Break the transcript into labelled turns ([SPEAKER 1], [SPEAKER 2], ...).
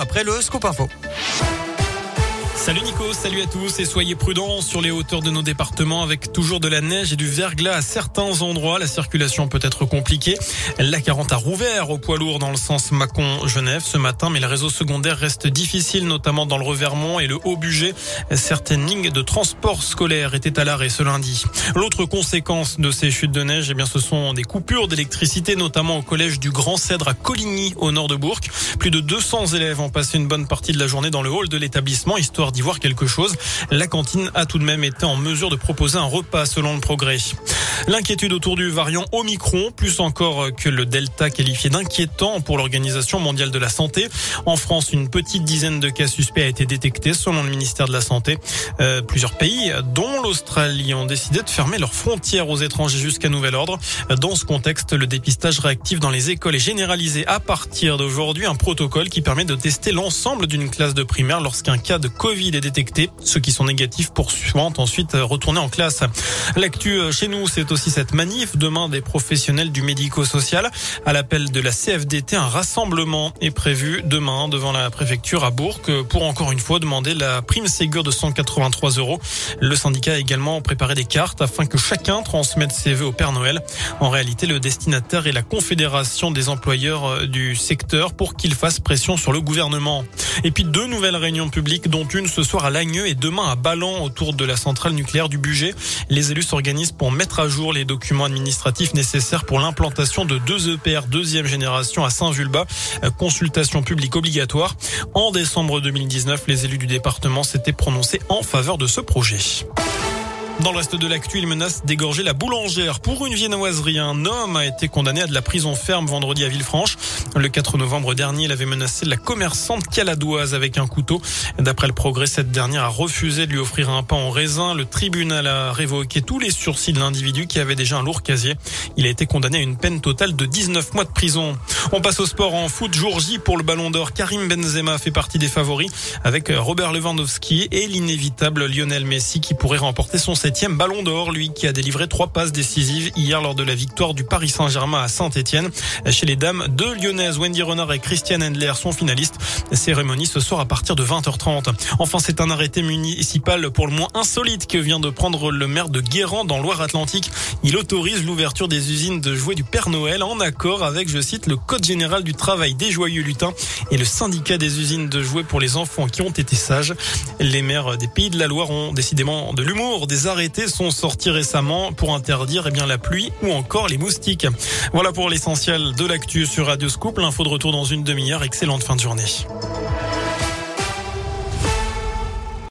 [SPEAKER 1] Après le scoop info.
[SPEAKER 2] Salut Nico, salut à tous et soyez prudents sur les hauteurs de nos départements avec toujours de la neige et du verglas à certains endroits. La circulation peut être compliquée. La 40 a rouvert au poids lourd dans le sens Mâcon-Genève ce matin, mais le réseau secondaire reste difficile, notamment dans le Revermont et le Haut-Bugey. Certaines lignes de transport scolaire étaient à l'arrêt ce lundi. L'autre conséquence de ces chutes de neige, eh bien, ce sont des coupures d'électricité, notamment au collège du Grand Cèdre à Coligny, au nord de Bourg. Plus de 200 élèves ont passé une bonne partie de la journée dans le hall de l'établissement, histoire d'y voir quelque chose. La cantine a tout de même été en mesure de proposer un repas selon le progrès. L'inquiétude autour du variant Omicron, plus encore que le Delta qualifié d'inquiétant pour l'Organisation mondiale de la santé. En France, une petite dizaine de cas suspects a été détecté selon le ministère de la Santé. Euh, plusieurs pays, dont l'Australie, ont décidé de fermer leurs frontières aux étrangers jusqu'à nouvel ordre. Dans ce contexte, le dépistage réactif dans les écoles est généralisé à partir d'aujourd'hui. Un protocole qui permet de tester l'ensemble d'une classe de primaire lorsqu'un cas de Covid est détectés. Ceux qui sont négatifs poursuivant ensuite retourner en classe. L'actu euh, chez nous, c'est aussi cette manif demain des professionnels du médico-social. À l'appel de la CFDT, un rassemblement est prévu demain devant la préfecture à Bourg pour encore une fois demander la prime Ségur de 183 euros. Le syndicat a également préparé des cartes afin que chacun transmette ses vœux au Père Noël. En réalité, le destinataire est la Confédération des employeurs euh, du secteur pour qu'il fasse pression sur le gouvernement. Et puis deux nouvelles réunions publiques, dont une ce soir à Lagneux et demain à Ballan autour de la centrale nucléaire du budget. Les élus s'organisent pour mettre à jour les documents administratifs nécessaires pour l'implantation de deux EPR deuxième génération à Saint-Vulbas. Consultation publique obligatoire. En décembre 2019, les élus du département s'étaient prononcés en faveur de ce projet. Dans le reste de l'actu, il menace d'égorger la boulangère. Pour une viennoiserie, un homme a été condamné à de la prison ferme vendredi à Villefranche. Le 4 novembre dernier, il avait menacé la commerçante caladoise avec un couteau. D'après le progrès, cette dernière a refusé de lui offrir un pain en raisin. Le tribunal a révoqué tous les sursis de l'individu qui avait déjà un lourd casier. Il a été condamné à une peine totale de 19 mois de prison. On passe au sport en foot. Jour J pour le Ballon d'Or. Karim Benzema fait partie des favoris avec Robert Lewandowski et l'inévitable Lionel Messi qui pourrait remporter son septième ballon d'or, lui qui a délivré trois passes décisives hier lors de la victoire du Paris Saint-Germain à Saint-Etienne. Chez les dames, deux Lyonnaises, Wendy Renard et Christiane Endler sont finalistes. Cérémonie ce soir à partir de 20h30. Enfin, c'est un arrêté municipal pour le moins insolite que vient de prendre le maire de Guérand dans Loire-Atlantique. Il autorise l'ouverture des usines de jouets du Père Noël en accord avec, je cite, le Général du travail des joyeux lutins et le syndicat des usines de jouets pour les enfants qui ont été sages. Les maires des pays de la Loire ont décidément de l'humour, des arrêtés sont sortis récemment pour interdire eh bien, la pluie ou encore les moustiques. Voilà pour l'essentiel de l'actu sur Radio Scoop. L'info de retour dans une demi-heure. Excellente fin de journée.